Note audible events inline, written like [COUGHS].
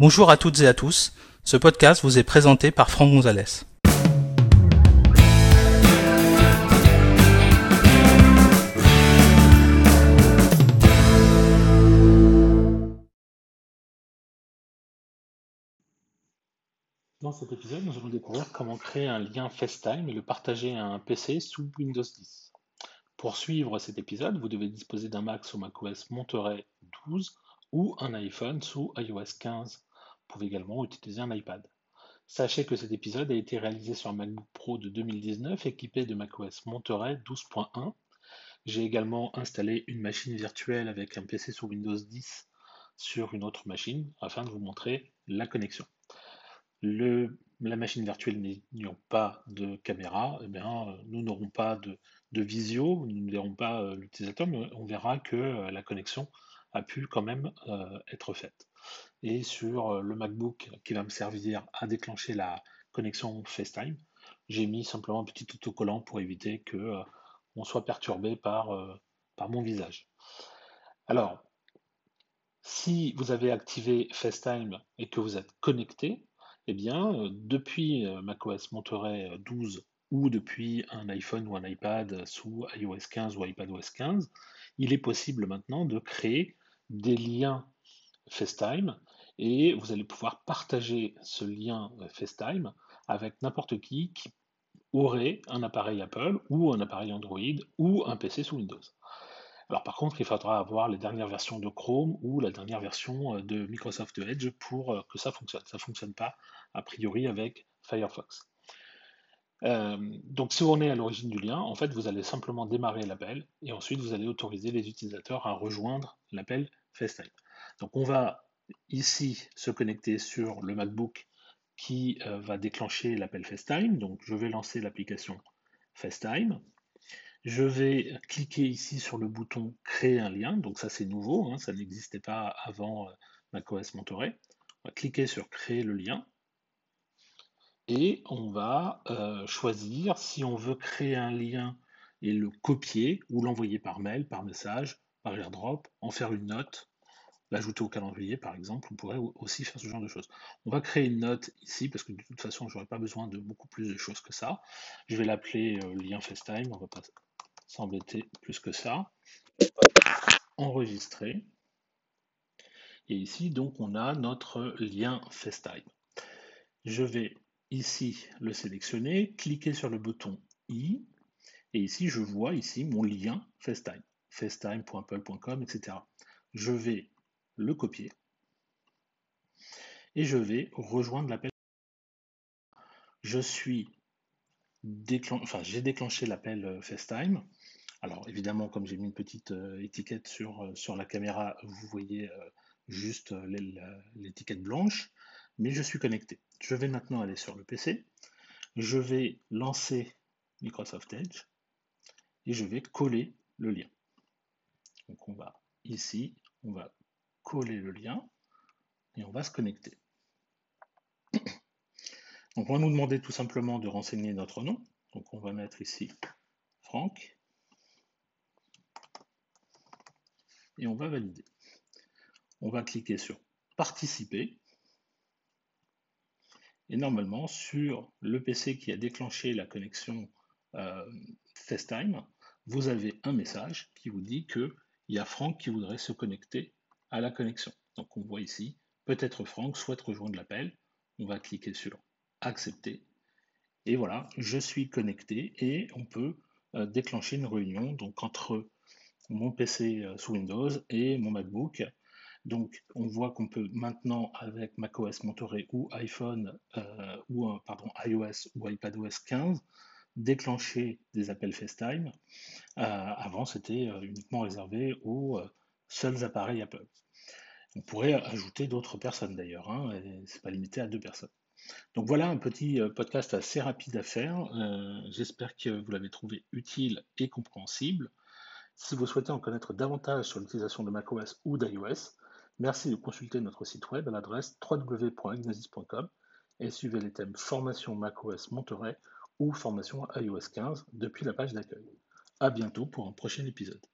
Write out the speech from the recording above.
Bonjour à toutes et à tous, ce podcast vous est présenté par Franck Gonzalez. Dans cet épisode, nous allons découvrir comment créer un lien FaceTime et le partager à un PC sous Windows 10. Pour suivre cet épisode, vous devez disposer d'un Mac sous macOS Monterey 12 ou un iPhone sous iOS 15. Vous pouvez également utiliser un iPad. Sachez que cet épisode a été réalisé sur un MacBook Pro de 2019 équipé de macOS Monterey 12.1. J'ai également installé une machine virtuelle avec un PC sous Windows 10 sur une autre machine afin de vous montrer la connexion la machine virtuelle n'ayant pas de caméra, eh nous n'aurons pas de, visio, nous ne verrons pas euh, l'utilisateur, mais on verra que euh, la connexion a pu quand même euh, être faite. Et sur le MacBook qui va me servir à déclencher la connexion FaceTime, j'ai mis simplement un petit autocollant pour éviter que on soit perturbé par, par mon visage. Alors, si vous avez activé FaceTime et que vous êtes connecté, eh bien, euh, depuis euh, macOS Monterey 12 euh, ou depuis un iPhone ou un iPad sous iOS 15 ou iPadOS 15, il est possible maintenant de créer des liens FaceTime et vous allez pouvoir partager ce lien FaceTime avec n'importe qui qui aurait un appareil Apple ou un appareil Android ou un PC sous Windows. Alors par contre, il faudra avoir les dernières versions de Chrome ou la dernière version euh, de Microsoft Edge pour euh, que ça fonctionne. Ça ne fonctionne pas a priori avec Firefox. Euh, donc si on est à l'origine du lien, en fait, vous allez simplement démarrer l'appel et ensuite vous allez autoriser les utilisateurs à rejoindre l'appel FaceTime. Donc on va ici se connecter sur le MacBook qui va déclencher l'appel FaceTime. Donc je vais lancer l'application FaceTime. Je vais cliquer ici sur le bouton Créer un lien. Donc ça c'est nouveau, hein, ça n'existait pas avant euh, macOS Monterey. On va cliquer sur Créer le lien. Et on va euh, choisir si on veut créer un lien et le copier ou l'envoyer par mail, par message, par airdrop, en faire une note, l'ajouter au calendrier par exemple. On pourrait aussi faire ce genre de choses. On va créer une note ici parce que de toute façon je n'aurai pas besoin de beaucoup plus de choses que ça. Je vais l'appeler euh, lien FaceTime. On va pas s'embêter plus que ça. Enregistrer. Et ici, donc, on a notre lien FaceTime. Je vais ici le sélectionner, cliquer sur le bouton i, et ici, je vois ici mon lien FaceTime, facetime.apple.com, etc. Je vais le copier et je vais rejoindre l'appel. Je suis enfin, j'ai déclenché l'appel euh, FaceTime. Alors évidemment, comme j'ai mis une petite euh, étiquette sur, euh, sur la caméra, vous voyez juste l'étiquette blanche, mais je suis connecté. Je vais maintenant aller sur le PC, je vais lancer Microsoft Edge et je vais coller le lien. Donc on va ici, on va coller le lien et on va se connecter. [COUGHS] Donc on va nous demander tout simplement de renseigner notre nom. Donc on va mettre ici Franck. Et on va valider. On va cliquer sur Participer. Et normalement, sur le PC qui a déclenché la connexion euh, FaceTime, vous avez un message qui vous dit qu'il y a Franck qui voudrait se connecter à la connexion. Donc on voit ici, peut-être Franck souhaite rejoindre l'appel. On va cliquer sur accepter. Et voilà, je suis connecté et on peut euh, déclencher une réunion donc entre mon PC euh, sous Windows et mon MacBook. Donc on voit qu'on peut maintenant avec macOS Monterey ou iPhone euh, ou pardon iOS ou iPadOS 15 déclencher des appels FaceTime. avant c'était uniquement réservé aux seuls appareils Apple. On pourrait ajouter d'autres personnes d'ailleurs, hein, c'est pas limité à deux personnes. Donc voilà un petit euh, podcast assez rapide à faire. Euh, j'espère que vous l'avez trouvé utile et compréhensible. Si vous souhaitez en connaître davantage sur l'utilisation de macOS ou d'iOS, merci de consulter notre site web à l'adresse www.ignasis.com et suivez les thèmes formation macOS Monterey ou formation iOS 15 depuis la page d'accueil. A bientôt pour un prochain épisode.